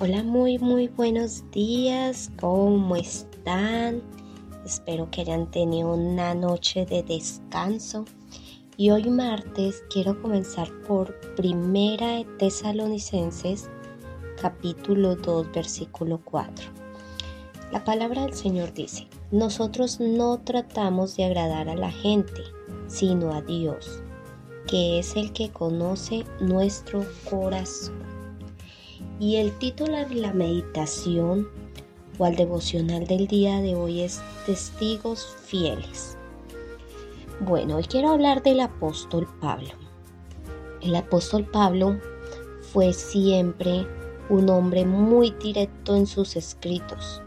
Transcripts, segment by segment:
Hola, muy, muy buenos días. ¿Cómo están? Espero que hayan tenido una noche de descanso. Y hoy martes quiero comenzar por Primera de Tesalonicenses, capítulo 2, versículo 4. La palabra del Señor dice, nosotros no tratamos de agradar a la gente, sino a Dios, que es el que conoce nuestro corazón. Y el título de la meditación o al devocional del día de hoy es Testigos Fieles. Bueno, hoy quiero hablar del apóstol Pablo. El apóstol Pablo fue siempre un hombre muy directo en sus escritos.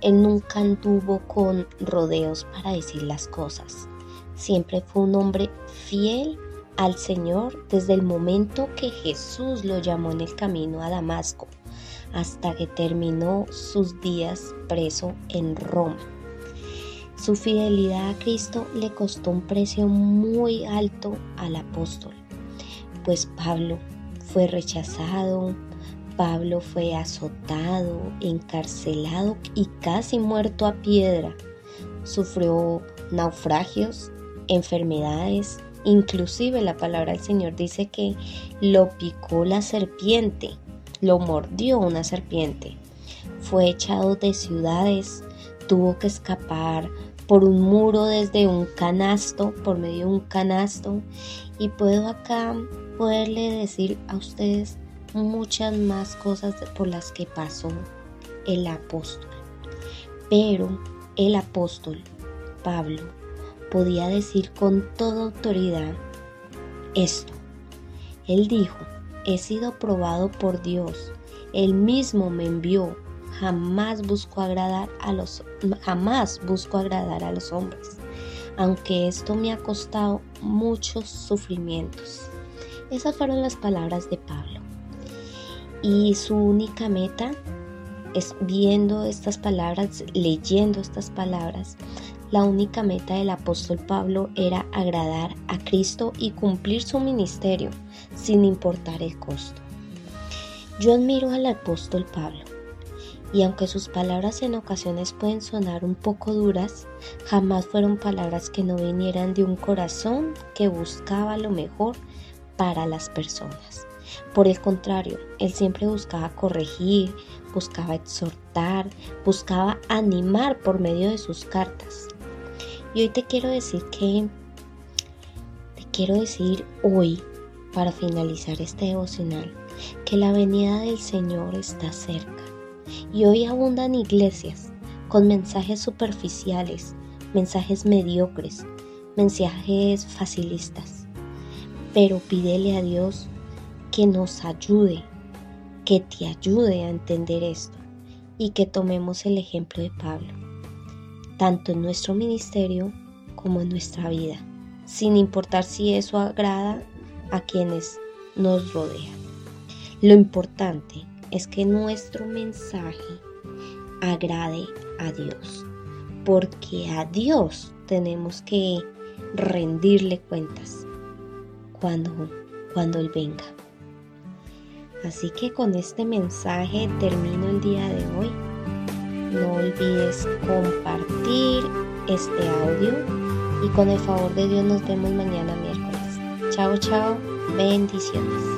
Él nunca anduvo con rodeos para decir las cosas. Siempre fue un hombre fiel al Señor desde el momento que Jesús lo llamó en el camino a Damasco hasta que terminó sus días preso en Roma. Su fidelidad a Cristo le costó un precio muy alto al apóstol, pues Pablo fue rechazado, Pablo fue azotado, encarcelado y casi muerto a piedra. Sufrió naufragios, enfermedades, Inclusive la palabra del Señor dice que lo picó la serpiente, lo mordió una serpiente. Fue echado de ciudades, tuvo que escapar por un muro desde un canasto, por medio de un canasto. Y puedo acá poderle decir a ustedes muchas más cosas por las que pasó el apóstol. Pero el apóstol Pablo podía decir con toda autoridad esto. Él dijo, he sido probado por Dios, Él mismo me envió, jamás busco agradar a los, jamás agradar a los hombres, aunque esto me ha costado muchos sufrimientos. Esas fueron las palabras de Pablo. Y su única meta es viendo estas palabras, leyendo estas palabras, la única meta del apóstol Pablo era agradar a Cristo y cumplir su ministerio sin importar el costo. Yo admiro al apóstol Pablo y aunque sus palabras en ocasiones pueden sonar un poco duras, jamás fueron palabras que no vinieran de un corazón que buscaba lo mejor para las personas. Por el contrario, él siempre buscaba corregir, buscaba exhortar, buscaba animar por medio de sus cartas. Y hoy te quiero decir que, te quiero decir hoy, para finalizar este devocional, que la venida del Señor está cerca. Y hoy abundan iglesias con mensajes superficiales, mensajes mediocres, mensajes facilistas. Pero pídele a Dios que nos ayude, que te ayude a entender esto y que tomemos el ejemplo de Pablo tanto en nuestro ministerio como en nuestra vida, sin importar si eso agrada a quienes nos rodean. Lo importante es que nuestro mensaje agrade a Dios, porque a Dios tenemos que rendirle cuentas cuando, cuando Él venga. Así que con este mensaje termino el día de hoy no olvides compartir este audio y con el favor de Dios nos vemos mañana miércoles. Chao, chao. Bendiciones.